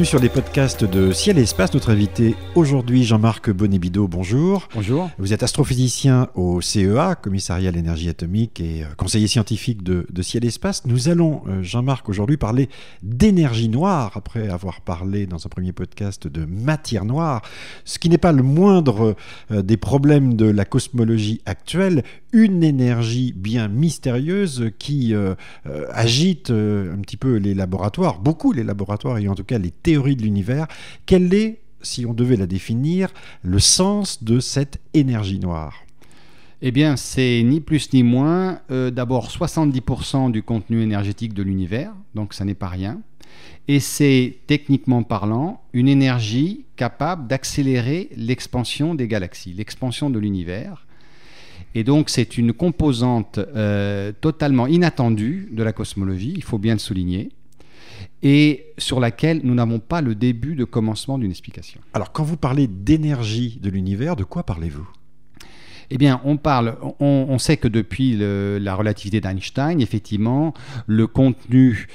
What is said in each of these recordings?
Bienvenue sur les podcasts de Ciel et Espace. Notre invité aujourd'hui, Jean-Marc Bonébido, bonjour. Bonjour. Vous êtes astrophysicien au CEA, Commissariat à l'énergie atomique et euh, conseiller scientifique de, de Ciel et Espace. Nous allons, euh, Jean-Marc, aujourd'hui parler d'énergie noire, après avoir parlé dans un premier podcast de matière noire, ce qui n'est pas le moindre euh, des problèmes de la cosmologie actuelle, une énergie bien mystérieuse qui euh, agite un petit peu les laboratoires, beaucoup les laboratoires et en tout cas les de l'univers. Quel est, si on devait la définir, le sens de cette énergie noire? Eh bien, c'est ni plus ni moins euh, d'abord 70% du contenu énergétique de l'univers, donc ça n'est pas rien. Et c'est, techniquement parlant, une énergie capable d'accélérer l'expansion des galaxies, l'expansion de l'univers. Et donc, c'est une composante euh, totalement inattendue de la cosmologie, il faut bien le souligner, et sur laquelle nous n'avons pas le début de commencement d'une explication. Alors, quand vous parlez d'énergie de l'univers, de quoi parlez-vous? Eh bien, on parle, on, on sait que depuis le- la relativité d'Einstein, effectivement, le contenu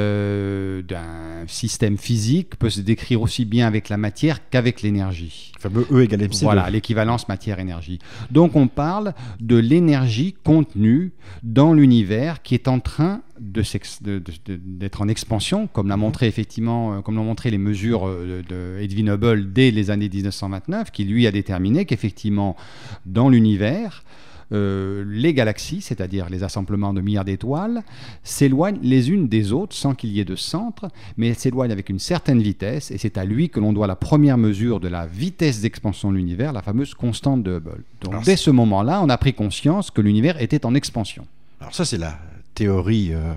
euh, d'un système physique peut se décrire aussi bien avec la matière qu'avec l'énergie. Le fameux E égale MC2. Voilà, l'équivalence matière-énergie. Donc on parle de l'énergie contenue dans l'univers qui est en train de s'ex- de- de- de- d'être en expansion, comme l'a montré effectivement, euh, comme l'ont montré les mesures euh, de, de Edwin Hubble dès les années 1929, qui lui a déterminé qu'effectivement dans l'univers, euh, les galaxies, c'est-à-dire les assemblements de milliards d'étoiles, s'éloignent les unes des autres sans qu'il y ait de centre, mais elles s'éloignent avec une certaine vitesse, et c'est à lui que l'on doit la première mesure de la vitesse d'expansion de l'univers, la fameuse constante de Hubble. Donc Alors, dès ce moment-là, on a pris conscience que l'univers était en expansion. Alors ça, c'est la théorie euh,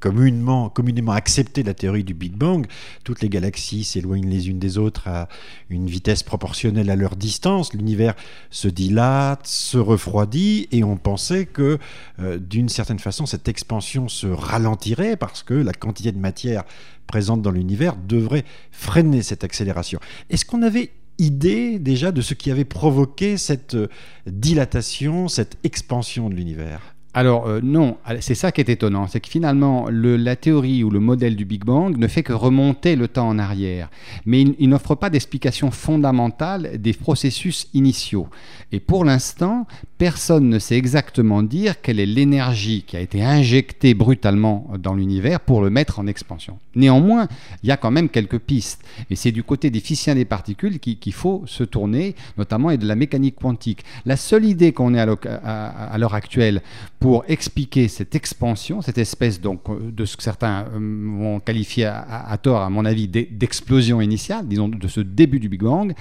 communément, communément acceptée, la théorie du Big Bang. Toutes les galaxies s'éloignent les unes des autres à une vitesse proportionnelle à leur distance. L'univers se dilate, se refroidit, et on pensait que, euh, d'une certaine façon, cette expansion se ralentirait parce que la quantité de matière présente dans l'univers devrait freiner cette accélération. Est-ce qu'on avait idée déjà de ce qui avait provoqué cette euh, dilatation, cette expansion de l'univers? Alors euh, non, c'est ça qui est étonnant, c'est que finalement le- la théorie ou le modèle du Big Bang ne fait que remonter le temps en arrière, mais il, n'offre pas d'explication fondamentale des processus initiaux. Et pour l'instant, personne ne sait exactement dire quelle est l'énergie qui a été injectée brutalement dans l'univers pour le mettre en expansion. Néanmoins, il y a quand même quelques pistes, et c'est du côté des physiciens des particules qui- qu'il faut se tourner, notamment et de la mécanique quantique. La seule idée qu'on ait à l'heure actuelle pour expliquer cette expansion, cette espèce donc euh, de ce que certains euh, vont qualifier à, tort, à mon avis, d'e- d'explosion initiale, disons de ce début du Big Bang,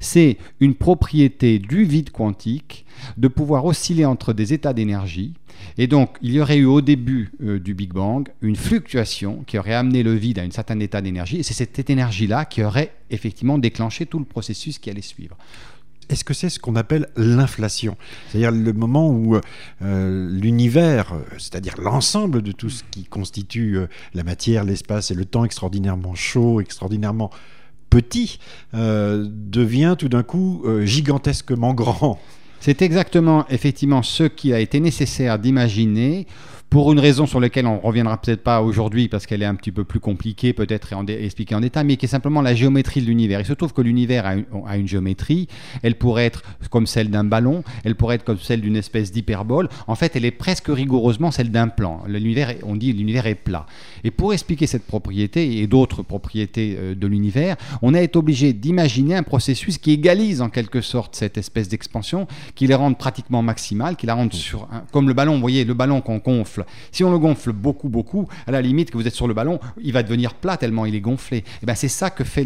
c'est une propriété du vide quantique de pouvoir osciller entre des états d'énergie. Et donc, il y aurait eu au début euh, du Big Bang une fluctuation qui aurait amené le vide à un certain état d'énergie, et c'est cette énergie-là qui aurait effectivement déclenché tout le processus qui allait suivre. Est-ce que c'est ce qu'on appelle l'inflation? C'est-à-dire le moment où euh, l'univers, euh, c'est-à-dire l'ensemble de tout ce qui constitue euh, la matière, l'espace et le temps extraordinairement chaud, extraordinairement petit, devient tout d'un coup gigantesquement grand. C'est exactement, effectivement, ce qui a été nécessaire d'imaginer pour une raison sur laquelle on reviendra peut-être pas aujourd'hui parce qu'elle est un petit peu plus compliquée peut-être et expliquée en détail, mais qui est simplement la géométrie de l'univers. Il se trouve que l'univers a une, géométrie, elle pourrait être comme celle d'un ballon, elle pourrait être comme celle d'une espèce d'hyperbole. En fait, elle est presque rigoureusement celle d'un plan. L'univers, on dit l'univers est plat. Et pour expliquer cette propriété et d'autres propriétés euh, de l'univers, on a été obligé d'imaginer un processus qui égalise en quelque sorte cette espèce d'expansion, qui les rende pratiquement maximale, qui la rende sur comme le ballon. Vous voyez, le ballon qu'on gonfle. Si on le gonfle beaucoup, beaucoup, à la limite que vous êtes sur le ballon, il va devenir plat tellement il est gonflé. Et ben c'est ça que fait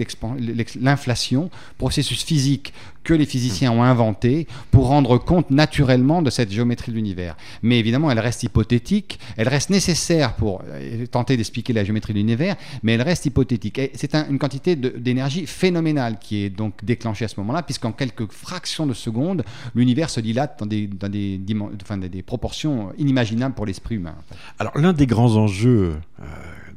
l'inflation, processus physique que les physiciens ont inventé pour rendre compte naturellement de cette géométrie de l'univers. Mais évidemment, elle reste hypothétique, elle reste nécessaire pour euh, tenter d'expliquer la géométrie de l'univers, mais elle reste hypothétique. Et c'est un- une quantité d'énergie phénoménale qui est donc déclenchée à ce moment-là, puisqu'en quelques fractions de secondes, l'univers se dilate dans des, des, proportions inimaginables pour l'esprit humain. Alors l'un des grands enjeux euh,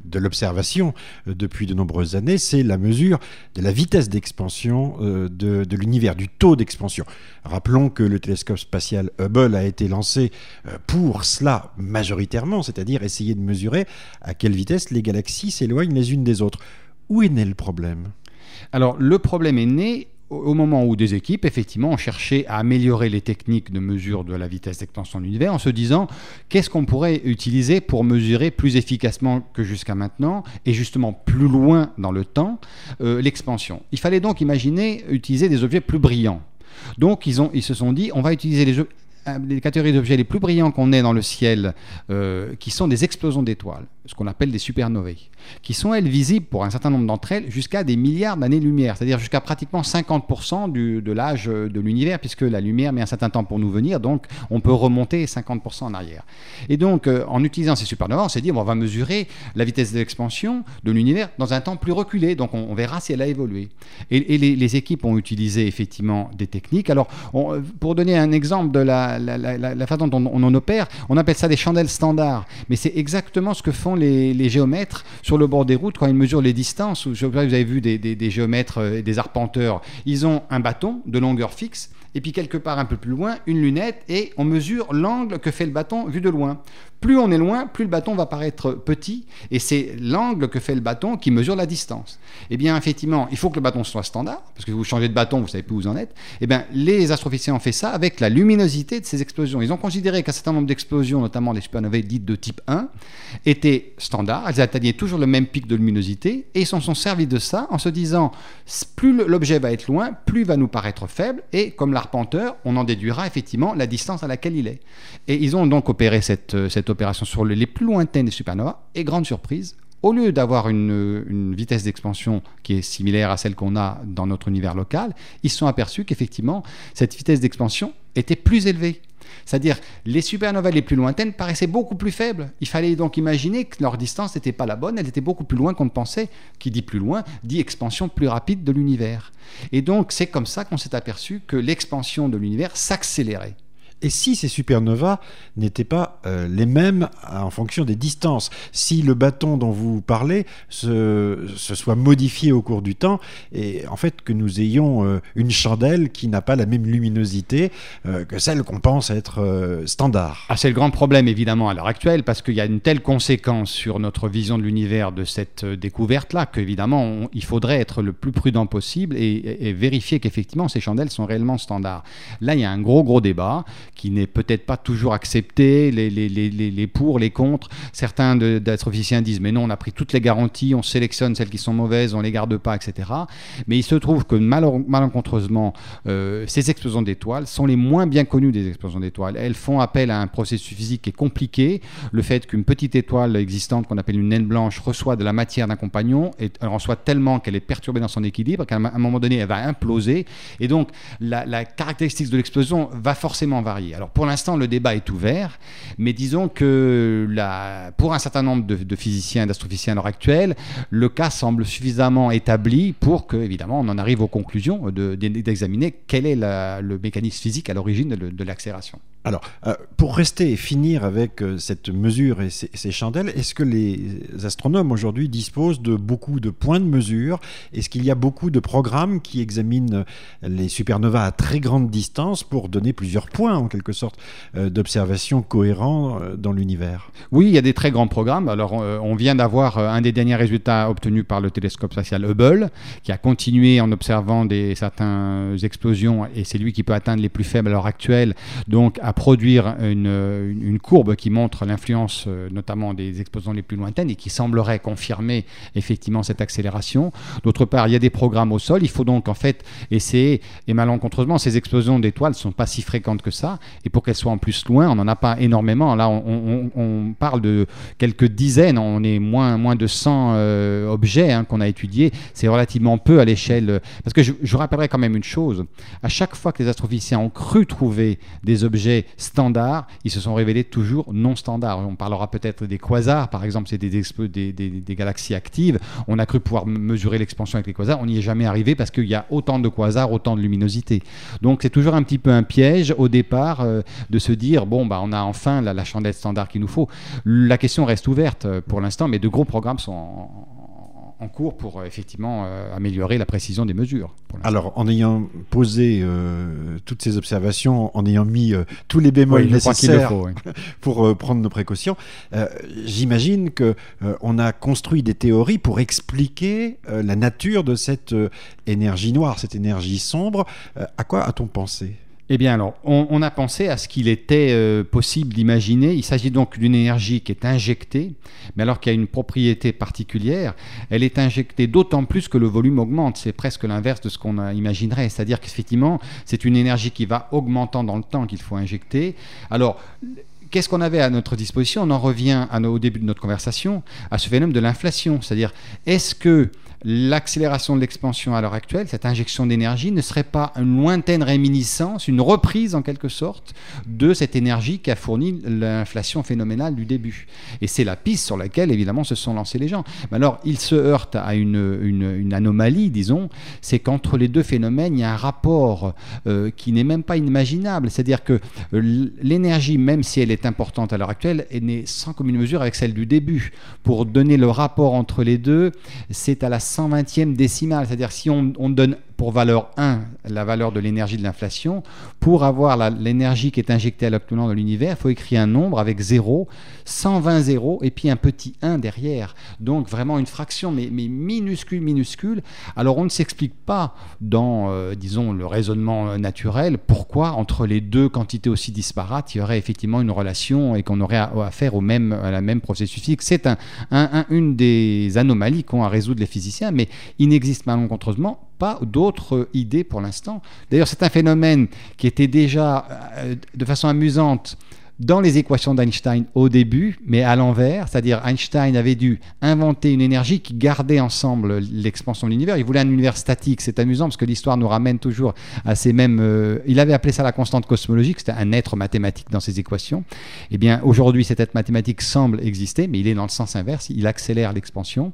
de l'observation euh, depuis de nombreuses années, c'est la mesure de la vitesse d'expansion euh, de, l'univers, du taux d'expansion. Rappelons que le télescope spatial Hubble a été lancé euh, pour cela majoritairement, c'est-à-dire essayer de mesurer à quelle vitesse les galaxies s'éloignent les unes des autres. Où est né le problème? Alors le problème est né au moment où des équipes, effectivement, ont cherché à améliorer les techniques de mesure de la vitesse d'expansion de l'univers en se disant qu'est-ce qu'on pourrait utiliser pour mesurer plus efficacement que jusqu'à maintenant et justement plus loin dans le temps euh, l'expansion. Il fallait donc imaginer utiliser des objets plus brillants. Donc ils, ont, ils se sont dit on va utiliser les, les catégories d'objets les plus brillants qu'on ait dans le ciel, euh, qui sont des explosions d'étoiles, ce qu'on appelle des supernovae, qui sont, elles, visibles pour un certain nombre d'entre elles jusqu'à des milliards d'années-lumière, c'est-à-dire jusqu'à pratiquement 50% de l'âge de l'univers, puisque la lumière met un certain temps pour nous venir, donc on peut remonter 50% en arrière. Et donc, euh, en utilisant ces supernovae, on s'est dit, bon, on va mesurer la vitesse d'expansion de l'univers dans un temps plus reculé, donc on, verra si elle a évolué. Et, les, équipes ont utilisé effectivement des techniques. Alors, pour donner un exemple de la, la, façon dont on, en opère, on appelle ça des chandelles standards. Mais c'est exactement ce que font les, géomètres sur le bord des routes quand ils mesurent les distances. Vous avez vu des, des géomètres et euh, des arpenteurs. Ils ont un bâton de longueur fixe et puis quelque part un peu plus loin, une lunette, et on mesure l'angle que fait le bâton vu de loin. Plus on est loin, plus le bâton va paraître petit, et c'est l'angle que fait le bâton qui mesure la distance. Eh bien, effectivement, il faut que le bâton soit standard, parce que vous changez de bâton, vous savez plus où vous en êtes. Eh bien, les astrophysiciens ont fait ça avec la luminosité de ces explosions. Ils ont considéré qu'un certain nombre d'explosions, notamment les supernovae dites de type 1, étaient standards, elles atteignaient toujours le même pic de luminosité, et ils s'en sont servis de ça en se disant, plus l'objet va être loin, plus il va nous paraître faible, et comme l'arpenteur, on en déduira effectivement la distance à laquelle il est. Et ils ont donc opéré cette, cette opération sur les plus lointaines des supernovas, et grande surprise, au lieu d'avoir une, vitesse d'expansion qui est similaire à celle qu'on a dans notre univers local, ils se sont aperçus qu'effectivement, cette vitesse d'expansion était plus élevée. C'est-à-dire, les supernovas les plus lointaines paraissaient beaucoup plus faibles. Il fallait donc imaginer que leur distance n'était pas la bonne, elle était beaucoup plus loin qu'on ne pensait. Qui dit plus loin, dit expansion plus rapide de l'univers. Et donc, c'est comme ça qu'on s'est aperçu que l'expansion de l'univers s'accélérait. Et si ces supernovas n'étaient pas euh, les mêmes en fonction des distances? Si le bâton dont vous parlez se, soit modifié au cours du temps, et en fait que nous ayons euh, une chandelle qui n'a pas la même luminosité euh, que celle qu'on pense être standard. Ah, c'est le grand problème évidemment à l'heure actuelle, parce qu'il y a une telle conséquence sur notre vision de l'univers de cette découverte-là, qu'évidemment il faudrait être le plus prudent possible et vérifier qu'effectivement ces chandelles sont réellement standards. Là, il y a un gros gros débat qui n'est peut-être pas toujours accepté, les, les, les, les, pour, les contre. Certains d'astrophysiciens disent mais non, on a pris toutes les garanties, on sélectionne celles qui sont mauvaises, on les garde pas, etc. Mais il se trouve que malencontreusement, euh, ces explosions d'étoiles sont les moins bien connues des explosions d'étoiles. Elles font appel à un processus physique qui est compliqué. Le fait qu'une petite étoile existante qu'on appelle une naine blanche reçoit de la matière d'un compagnon, et elle reçoit tellement qu'elle est perturbée dans son équilibre qu'à un moment donné, elle va imploser. Et donc, la, la caractéristique de l'explosion va forcément varier. Alors pour l'instant, le débat est ouvert, mais disons que pour un certain nombre de, physiciens et d'astrophysiciens à l'heure actuelle, le cas semble suffisamment établi pour que, évidemment, on en arrive aux conclusions d'examiner quel est le mécanisme physique à l'origine de l'accélération. Alors, euh, pour rester et finir avec euh, cette mesure et ces, chandelles, est-ce que les astronomes aujourd'hui disposent de beaucoup de points de mesure? Est-ce qu'il y a beaucoup de programmes qui examinent les supernovas à très grande distance pour donner plusieurs points, en quelque sorte, euh, d'observation cohérents dans l'univers? Oui, il y a des très grands programmes. Alors, on vient d'avoir un des derniers résultats obtenus par le télescope spatial Hubble, qui a continué en observant des, certaines explosions, et c'est lui qui peut atteindre les plus faibles à l'heure actuelle. Donc, produire une, courbe qui montre l'influence euh, notamment des explosions les plus lointaines et qui semblerait confirmer effectivement cette accélération. D'autre part, il y a des programmes au sol. Il faut donc en fait essayer, et malencontreusement, ces explosions d'étoiles ne sont pas si fréquentes que ça. Et pour qu'elles soient en plus loin, on n'en a pas énormément. Là, on, parle de quelques dizaines, on est moins, de 100 euh, objets hein, qu'on a étudiés. C'est relativement peu à l'échelle. Parce que je rappellerai quand même une chose. À chaque fois que les astrophysiciens ont cru trouver des objets standards, ils se sont révélés toujours non standards. On parlera peut-être des quasars, par exemple, c'est des, galaxies actives. On a cru pouvoir mesurer l'expansion avec les quasars, on n'y est jamais arrivé parce qu'il y a autant de quasars, autant de luminosité. Donc c'est toujours un petit peu un piège au départ euh, de se dire, bon, bah, on a enfin la, la chandelle standard qu'il nous faut. La question reste ouverte euh, pour l'instant, mais de gros programmes sont en, en cours pour effectivement améliorer la précision des mesures. Alors, en ayant posé toutes ces observations, en ayant mis tous les bémols nécessaires pour prendre nos précautions, j'imagine que on a construit des théories pour expliquer la nature de cette énergie noire, cette énergie sombre. à quoi a-t-on pensé? Eh bien alors, on, a pensé à ce qu'il était euh, possible d'imaginer. Il s'agit donc d'une énergie qui est injectée, mais alors qu'il a une propriété particulière, elle est injectée d'autant plus que le volume augmente. C'est presque l'inverse de ce qu'on imaginerait. C'est-à-dire qu'effectivement, c'est une énergie qui va augmentant dans le temps qu'il faut injecter. Alors, qu'est-ce qu'on avait à notre disposition? On en revient au début de notre conversation à ce phénomène de l'inflation. C'est-à-dire, est-ce que l'accélération de l'expansion à l'heure actuelle, cette injection d'énergie, ne serait pas une lointaine réminiscence, une reprise en quelque sorte de cette énergie qui a fourni l'inflation phénoménale du début. Et c'est la piste sur laquelle évidemment se sont lancés les gens. Mais alors, ils se heurtent à une, anomalie, disons, c'est qu'entre les deux phénomènes, il y a un rapport euh, qui n'est même pas inimaginable. C'est-à-dire que euh, l'énergie, même si elle est importante à l'heure actuelle, n'est sans commune mesure avec celle du début. Pour donner le rapport entre les deux, c'est à la 120e décimale. C'est-à-dire si on, on donne pour valeur 1 la valeur de l'énergie de l'inflation. Pour avoir l'énergie qui est injectée à l'actuellement dans l'univers, il faut écrire un nombre avec 0, 120 zéros et puis un petit 1 derrière. Donc vraiment une fraction, mais, minuscule, minuscule. Alors on ne s'explique pas dans, euh, disons, le raisonnement naturel pourquoi entre les deux quantités aussi disparates, il y aurait effectivement une relation et qu'on aurait affaire au même, à la même processus physique. C'est un, une des anomalies qu'ont à résoudre les physiciens, mais il n'existe malencontreusement d'autres idées pour l'instant. D'ailleurs, c'est un phénomène qui était déjà, euh, de façon amusante, dans les équations d'Einstein au début, mais à l'envers, c'est-à-dire Einstein avait dû inventer une énergie qui gardait ensemble l'expansion de l'univers. Il voulait un univers statique. C'est amusant parce que l'histoire nous ramène toujours à ces mêmes. Euh, il avait appelé ça la constante cosmologique. C'était un être mathématique dans ses équations. Eh bien, aujourd'hui, cet être mathématique semble exister, mais il est dans le sens inverse. Il accélère l'expansion.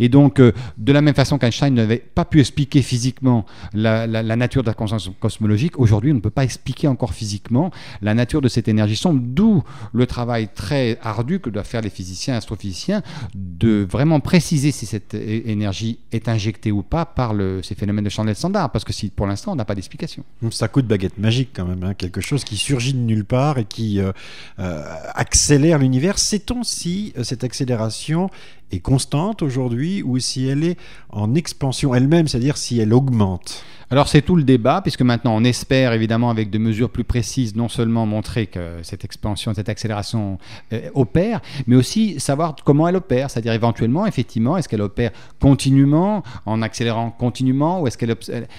Et donc, euh, de la même façon qu'Einstein n'avait pas pu expliquer physiquement la, la nature de la constante cosmologique, aujourd'hui, on ne peut pas expliquer encore physiquement la nature de cette énergie sombre D'où le travail très ardu que doivent faire les physiciens, astrophysiciens, de vraiment préciser si cette énergie est injectée ou pas par ces phénomènes de chandelle standard, parce que si pour l'instant on n'a pas d'explication. Ça coûte baguette magique quand même, hein, quelque chose qui surgit de nulle part et qui euh, euh, accélère l'univers. Sait-on si euh, cette accélération est constante aujourd'hui ou si elle est en expansion elle-même, c'est-à-dire si elle augmente? Alors c'est tout le débat, puisque maintenant on espère évidemment avec des mesures plus précises non seulement montrer que cette expansion, cette accélération euh, opère, mais aussi savoir comment elle opère, c'est-à-dire éventuellement, effectivement, est-ce qu'elle opère continuellement, en accélérant continuellement, ou est-ce qu'elle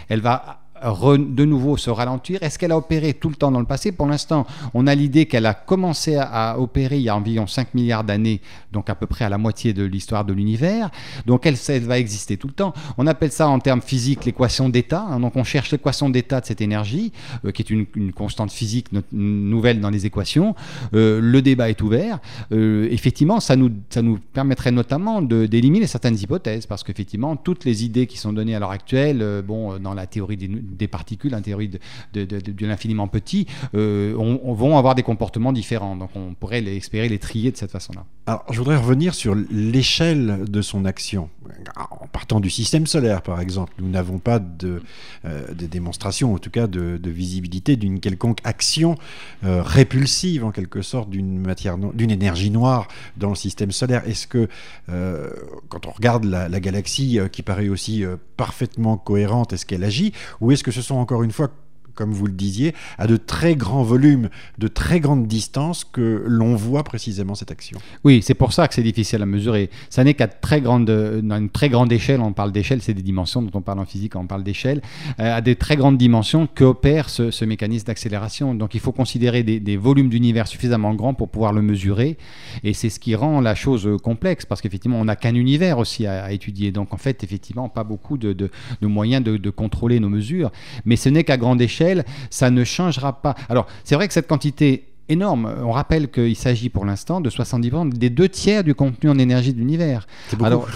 elle va de nouveau se ralentir Est-ce qu'elle a opéré tout le temps dans le passé? Pour l'instant, on a l'idée qu'elle a commencé à, opérer il y a environ 5 milliards d'années, donc à peu près à la moitié de l'histoire de l'univers. Donc elle, va exister tout le temps. On appelle ça en termes physiques l'équation d'état. Hein. donc on cherche l'équation d'état de cette énergie, euh, qui est une, constante physique nouvelle dans les équations. Euh, le débat est ouvert. Euh, effectivement, ça nous, ça nous permettrait notamment d'éliminer certaines hypothèses, parce qu'effectivement, toutes les idées qui sont données à l'heure actuelle, bon, dans la théorie des des particules, un théorie de, l'infiniment petit, euh, on, vont avoir des comportements différents. Donc on pourrait espérer les trier de cette façon-là. Alors je voudrais revenir sur l'échelle de son action. En partant du système solaire, par exemple, nous n'avons pas de, euh, de démonstration, en tout cas de, visibilité d'une quelconque action euh, répulsive, en quelque sorte, d'une matière, d'une énergie noire dans le système solaire. Est-ce que, quand on regarde la, la galaxie qui paraît aussi parfaitement cohérente, est-ce qu'elle agit, ou est que ce sont encore une fois comme vous le disiez, à de très grands volumes, de très grandes distances que l'on voit précisément cette action. Oui, c'est pour ça que c'est difficile à mesurer. Ça n'est qu'à très grande, une très grande échelle, on parle d'échelle, c'est des dimensions dont on parle en physique on parle d'échelle, euh, à des très grandes dimensions qu'opère ce, ce mécanisme d'accélération. Donc il faut considérer des, volumes d'univers suffisamment grands pour pouvoir le mesurer. Et c'est ce qui rend la chose complexe, parce qu'effectivement, on n'a qu'un univers aussi à, étudier. Donc en fait, effectivement, pas beaucoup de moyens de contrôler nos mesures. Mais ce n'est qu'à grande échelle ça ne changera pas. Alors, c'est vrai que cette quantité énorme. On rappelle qu'il s'agit pour l'instant de 70% des deux tiers du contenu en énergie de l'univers.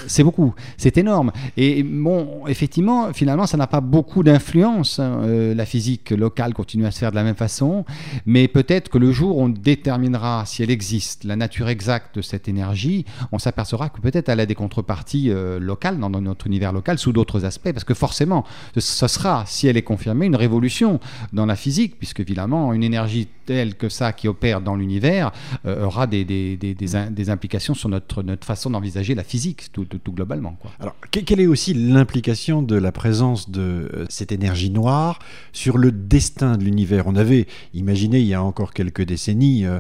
C'est beaucoup. C'est énorme. Et bon, effectivement, finalement, ça n'a pas beaucoup d'influence. hein. Euh, la physique locale continue à se faire de la même façon, mais peut-être que le jour où on déterminera si elle existe, la nature exacte de cette énergie, on s'apercevra que peut-être elle a des contreparties euh, locales dans, notre univers local sous d'autres aspects, parce que forcément, ce, ce sera, si elle est confirmée, une révolution dans la physique, puisque évidemment, une énergie telle que ça qui opère dans l'univers euh, aura des, des, des, des implications sur notre, notre façon d'envisager la physique, tout, globalement. Quoi. Alors, que- quelle est aussi l'implication de la présence de euh, cette énergie noire sur le destin de l'univers? On avait imaginé il y a encore quelques décennies euh,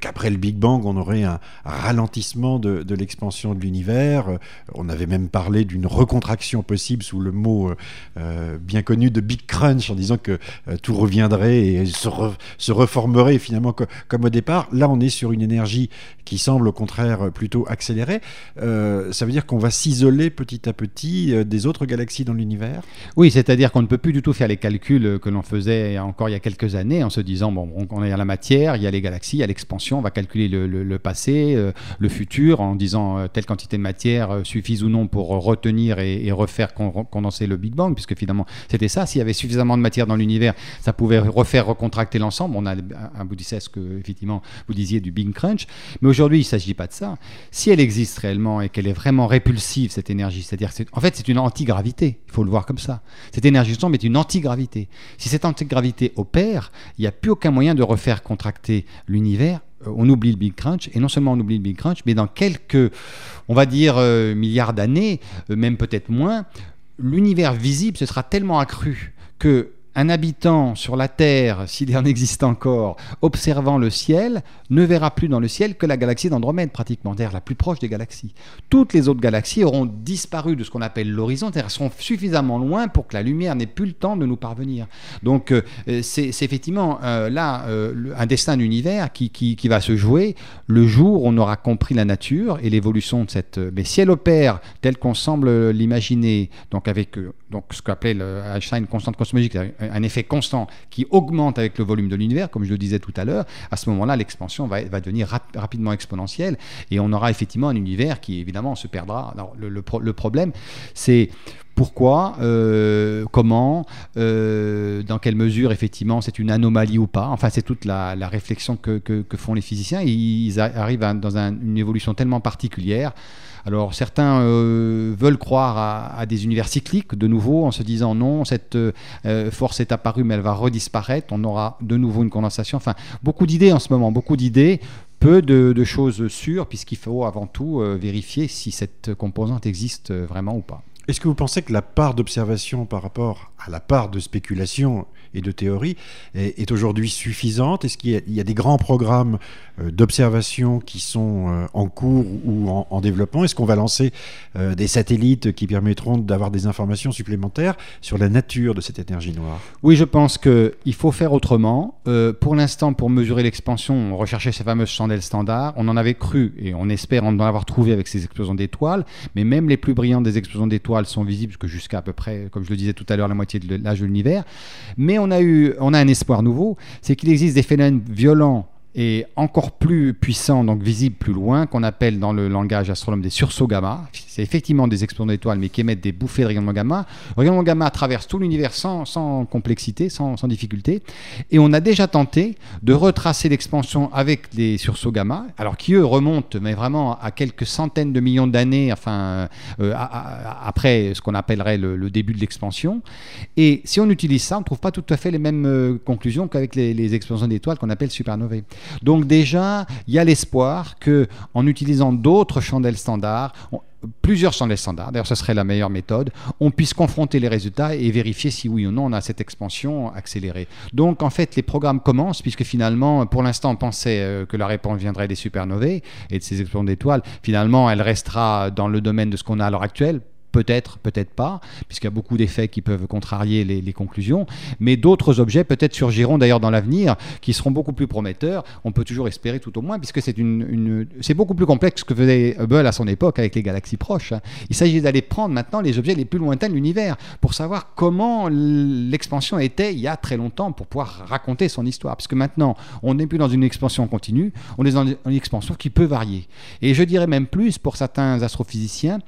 qu'après le Big Bang, on aurait un ralentissement de, de l'expansion de l'univers. On avait même parlé d'une recontraction possible sous le mot bien connu de Big Crunch, en disant que tout reviendrait et se, se reformerait finalement co- comme au départ. Là, on est sur une énergie qui semble au contraire plutôt accélérée. Euh, ça veut dire qu'on va s'isoler petit à petit euh, des autres galaxies dans l'univers? Oui, c'est-à-dire qu'on ne peut plus du tout faire les calculs que l'on faisait encore il y a quelques années en se disant bon, on- est à la matière, il y a les galaxies, il y a l'expansion, on va calculer le, passé, euh, le futur, en disant telle quantité de matière suffise ou non pour retenir et, refaire con- condenser le Big Bang, puisque finalement c'était ça. S'il y avait suffisamment de matière dans l'univers, ça pouvait refaire recontracter l'ensemble. On a aboutissait à ce que effectivement vous disiez du Big Crunch, mais aujourd'hui il ne s'agit pas de ça. Si elle existe réellement et qu'elle est vraiment répulsive cette énergie, c'est-à-dire en fait c'est une antigravité, il faut le voir comme ça. Cette énergie sombre est une antigravité. Si cette antigravité opère, il n'y a plus aucun moyen de refaire contracter l'univers. Euh, On oublie le Big Crunch, et non seulement on oublie le Big Crunch, mais dans quelques, on va dire, euh, milliards d'années, euh, même peut-être moins, l'univers visible se sera tellement accru que un habitant sur la Terre, s'il en existe encore, observant le ciel, ne verra plus dans le ciel que la galaxie d'Andromède, pratiquement, c'est-à-dire la plus proche des galaxies. Toutes les autres galaxies auront disparu de ce qu'on appelle l'horizon, c'est-à-dire seront suffisamment loin pour que la lumière n'ait plus le temps de nous parvenir. Donc, euh, c'est effectivement euh, là euh, un destin d'univers qui, va se jouer le jour où on aura compris la nature et l'évolution de cette. Mais si elle opère tel qu'on semble l'imaginer, donc avec donc ce qu'appelait Einstein une constante cosmologique, un effet constant qui augmente avec le volume de l'univers, comme je le disais tout à l'heure, à ce moment-là, l'expansion va, devenir rap- rapidement exponentielle et on aura effectivement un univers qui évidemment se perdra. Alors, le, le pro- le problème, c'est pourquoi, euh, comment, euh, dans quelle mesure effectivement c'est une anomalie ou pas. Enfin, c'est toute la, réflexion que, font les physiciens. Ils, ils arrivent dans un- une évolution tellement particulière. Alors certains euh, veulent croire à, des univers cycliques de nouveau en se disant non, cette euh, force est apparue mais elle va redisparaître, on aura de nouveau une condensation. Enfin, beaucoup d'idées en ce moment, beaucoup d'idées, peu de, choses sûres puisqu'il faut avant tout euh, vérifier si cette composante existe euh, vraiment ou pas. Est-ce que vous pensez que la part d'observation par rapport la part de spéculation et de théorie est, aujourd'hui suffisante? Est-ce qu'il y, a- des grands programmes euh, d'observation qui sont euh, en cours ou en, en développement? Est-ce qu'on va lancer euh, des satellites qui permettront d'avoir des informations supplémentaires sur la nature de cette énergie noire? Oui, je pense qu'il faut faire autrement. Pour l'instant, pour mesurer l'expansion, on recherchait ces fameuses chandelles standards. On en avait cru et on espère en avoir trouvé avec ces explosions d'étoiles. Mais même les plus brillantes des explosions d'étoiles sont visibles que jusqu'à à peu près, comme je le disais tout à l'heure, la moitié de l'âge de l'univers. Mais on a, eu, on a un espoir nouveau, c'est qu'il existe des phénomènes violents et encore plus puissants, donc visibles plus loin, qu'on appelle dans le langage astronome des sursauts gamma. C'est effectivement des explosions d'étoiles, mais qui émettent des bouffées de rayonnement gamma. Le rayonnement gamma traverse tout l'univers sans, complexité, sans, difficulté. Et on a déjà tenté de retracer l'expansion avec des sursauts gamma, alors qui eux remontent, mais vraiment à quelques centaines de millions d'années, enfin, euh, après ce qu'on appellerait le, début de l'expansion. Et si on utilise ça, on ne trouve pas tout à fait les mêmes euh, conclusions qu'avec les, les explosions d'étoiles qu'on appelle supernovae. Donc déjà, il y a l'espoir que en utilisant d'autres chandelles standards, plusieurs chandelles standards, d'ailleurs ce serait la meilleure méthode, on puisse confronter les résultats et vérifier si oui ou non on a cette expansion accélérée. Donc en fait, les programmes commencent puisque finalement, pour l'instant, on pensait euh, que la réponse viendrait des supernovae et de ces explosions d'étoiles. Finalement, elle restera dans le domaine de ce qu'on a à l'heure actuelle peut-être, peut-être pas, puisqu'il y a beaucoup d'effets qui peuvent contrarier les, conclusions, mais d'autres objets peut-être surgiront d'ailleurs dans l'avenir qui seront beaucoup plus prometteurs. On peut toujours espérer tout au moins, puisque c'est beaucoup plus complexe que faisait Hubble à son époque avec les galaxies proches. Hein. Il s'agit d'aller prendre maintenant les objets les plus lointains de l'univers pour savoir comment l'expansion était il y a très longtemps pour pouvoir raconter son histoire. Parce que maintenant, on n'est plus dans une expansion continue, on est dans une expansion qui peut varier. Et je dirais même plus pour certains astrophysiciens,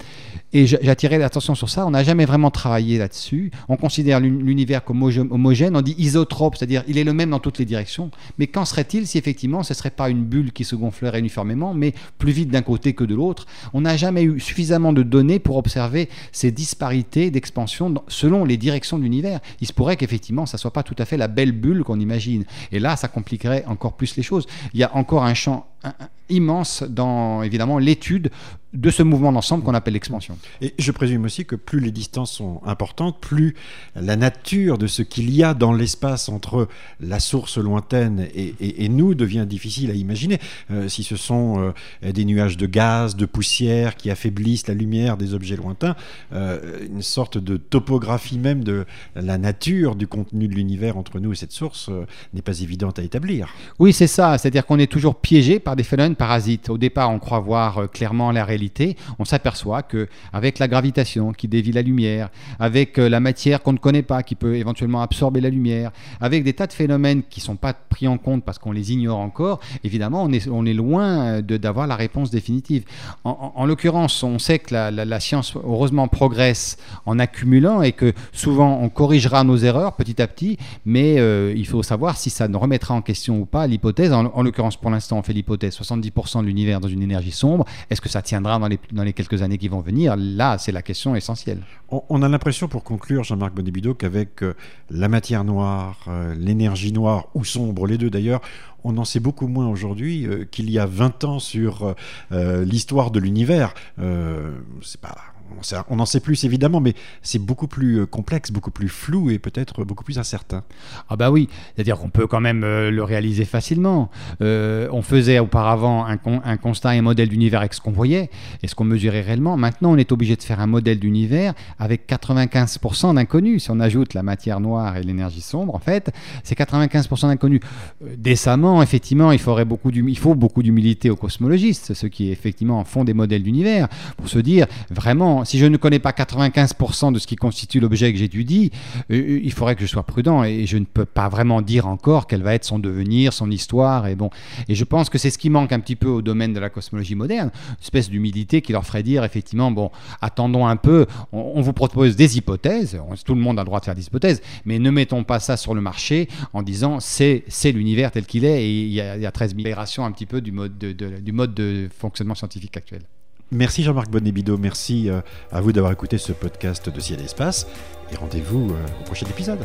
et j'attirais l'attention sur ça, on n'a jamais vraiment travaillé là-dessus. On considère l'univers comme homogène, on dit isotrope, c'est-à-dire il est le même dans toutes les directions. Mais qu'en serait-il si effectivement ce ne serait pas une bulle qui se gonflerait uniformément, mais plus vite d'un côté que de l'autre? On n'a jamais eu suffisamment de données pour observer ces disparités d'expansion selon les directions de l'univers. Il se pourrait qu'effectivement ça ne soit pas tout à fait la belle bulle qu'on imagine. Et là, ça compliquerait encore plus les choses. Il y a encore un champ immense dans évidemment l'étude de ce mouvement d'ensemble qu'on appelle l'expansion. Et je présume aussi que plus les distances sont importantes, plus la nature de ce qu'il y a dans l'espace entre la source lointaine et, nous devient difficile à imaginer. Euh, si ce sont euh, des nuages de gaz, de poussière qui affaiblissent la lumière des objets lointains, euh, une sorte de topographie même de la nature du contenu de l'univers entre nous et cette source n'est pas évidente à établir. Oui, c'est ça. C'est-à-dire qu'on est toujours piégé par des phénomènes parasites. Au départ, on croit voir clairement la réalité on s'aperçoit que avec la gravitation qui dévie la lumière, avec euh, la matière qu'on ne connaît pas qui peut éventuellement absorber la lumière, avec des tas de phénomènes qui ne sont pas pris en compte parce qu'on les ignore encore, évidemment, on est, on est loin d'avoir la réponse définitive. En, l'occurrence, on sait que la, science, heureusement, progresse en accumulant et que souvent on corrigera nos erreurs petit à petit, mais euh, il faut savoir si ça ne remettra en question ou pas l'hypothèse. En l'occurrence, pour l'instant, on fait l'hypothèse 70% de l'univers dans une énergie sombre. Est-ce que ça tiendra dans les, dans les quelques années qui vont venir? Là, c'est la question essentielle. On, a l'impression, pour conclure, Jean-Marc Bonibido, qu'avec euh, la matière noire, euh, l'énergie noire, ou sombre, les deux d'ailleurs, on en sait beaucoup moins aujourd'hui euh, qu'il y a 20 ans sur l'histoire de l'univers. c'est pas on en sait plus évidemment, mais c'est beaucoup plus euh, complexe, beaucoup plus flou et peut-être beaucoup plus incertain. Ah bah oui, c'est-à-dire qu'on peut quand même euh, le réaliser facilement. Euh, on faisait auparavant un, constat et un modèle d'univers avec ce qu'on voyait et ce qu'on mesurait réellement. Maintenant, on est obligé de faire un modèle d'univers avec 95% d'inconnus. Si on ajoute la matière noire et l'énergie sombre, en fait, c'est 95% d'inconnus. décemment, effectivement, il, il faut beaucoup d'humilité aux cosmologistes, ceux qui effectivement font des modèles d'univers, pour se dire vraiment si je ne connais pas 95% de ce qui constitue l'objet que j'étudie, euh, euh, il faudrait que je sois prudent et je ne peux pas vraiment dire encore quel va être son devenir, son histoire. Et bon, et je pense que c'est ce qui manque un petit peu au domaine de la cosmologie moderne, une espèce d'humilité qui leur ferait dire effectivement, bon, attendons un peu, on, vous propose des hypothèses, tout le monde a le droit de faire des hypothèses, mais ne mettons pas ça sur le marché en disant c'est l'univers tel qu'il est et il y, a, il y a 13 000 un petit peu du mode du mode de fonctionnement scientifique actuel. Merci Jean-Marc Bonnebido, merci euh, à vous d'avoir écouté ce podcast de Ciel et Espace et rendez-vous euh, au prochain épisode.